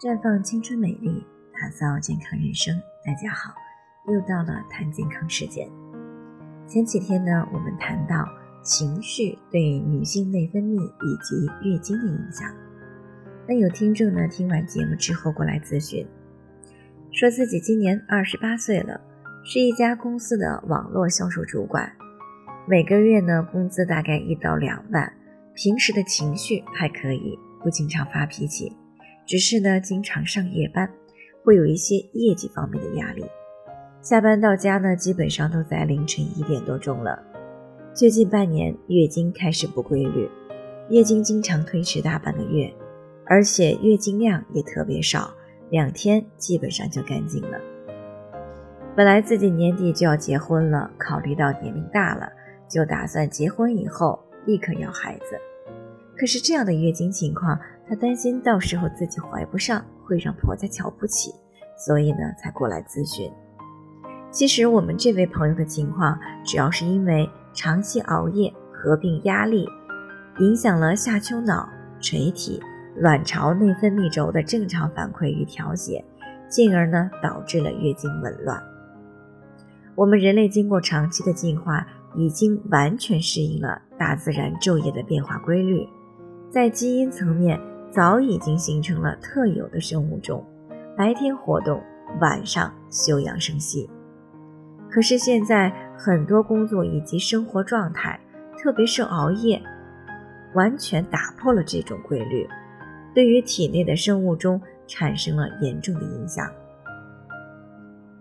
绽放青春美丽，打造健康人生。大家好，又到了谈健康时间。前几天呢，我们谈到情绪对女性内分泌以及月经的影响。那有听众呢，听完节目之后过来咨询，说自己今年二十八岁了，是一家公司的网络销售主管，每个月呢工资大概一到两万，平时的情绪还可以，不经常发脾气。只是呢，经常上夜班，会有一些业绩方面的压力。下班到家呢，基本上都在凌晨一点多钟了。最近半年，月经开始不规律，月经经常推迟大半个月，而且月经量也特别少，两天基本上就干净了。本来自己年底就要结婚了，考虑到年龄大了，就打算结婚以后立刻要孩子。可是这样的月经情况。她担心到时候自己怀不上，会让婆家瞧不起，所以呢才过来咨询。其实我们这位朋友的情况，主要是因为长期熬夜合并压力，影响了下丘脑、垂体、卵巢内分泌轴的正常反馈与调节，进而呢导致了月经紊乱。我们人类经过长期的进化，已经完全适应了大自然昼夜的变化规律，在基因层面。早已经形成了特有的生物钟，白天活动，晚上休养生息。可是现在很多工作以及生活状态，特别是熬夜，完全打破了这种规律，对于体内的生物钟产生了严重的影响。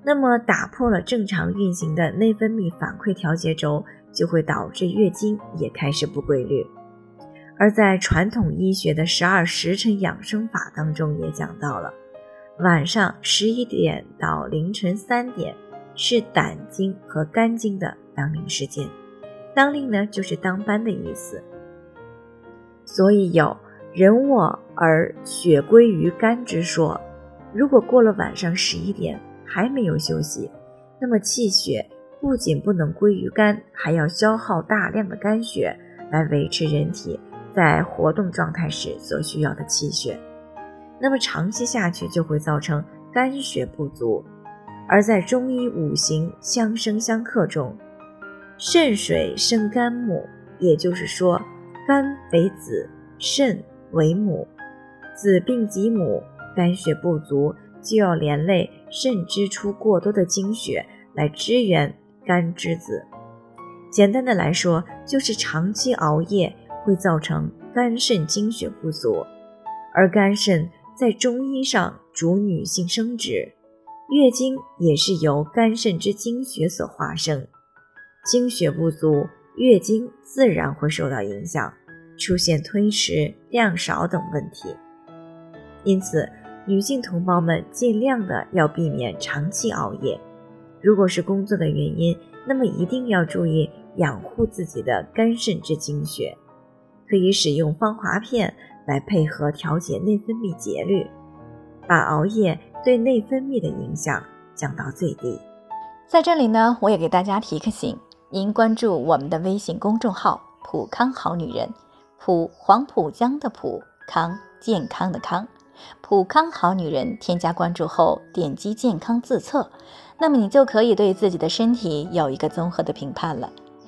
那么，打破了正常运行的内分泌反馈调节轴，就会导致月经也开始不规律。而在传统医学的十二时辰养生法当中也讲到了，晚上十一点到凌晨三点是胆经和肝经的当令时间，当令呢就是当班的意思，所以有人卧而血归于肝之说。如果过了晚上十一点还没有休息，那么气血不仅不能归于肝，还要消耗大量的肝血来维持人体。在活动状态时所需要的气血，那么长期下去就会造成肝血不足。而在中医五行相生相克中，肾水生肝木，也就是说，肝为子，肾为母，子病及母，肝血不足，就要连累肾支出过多的精血来支援肝之子。简单的来说，就是长期熬夜。会造成肝肾精血不足，而肝肾在中医上主女性生殖，月经也是由肝肾之精血所化生，精血不足，月经自然会受到影响，出现推迟、量少等问题。因此，女性同胞们尽量的要避免长期熬夜。如果是工作的原因，那么一定要注意养护自己的肝肾之精血。可以使用芳华片来配合调节内分泌节律，把熬夜对内分泌的影响降到最低。在这里呢，我也给大家提个醒：您关注我们的微信公众号“普康好女人”，普黄浦江的普康健康的康，普康好女人。添加关注后，点击健康自测，那么你就可以对自己的身体有一个综合的评判了。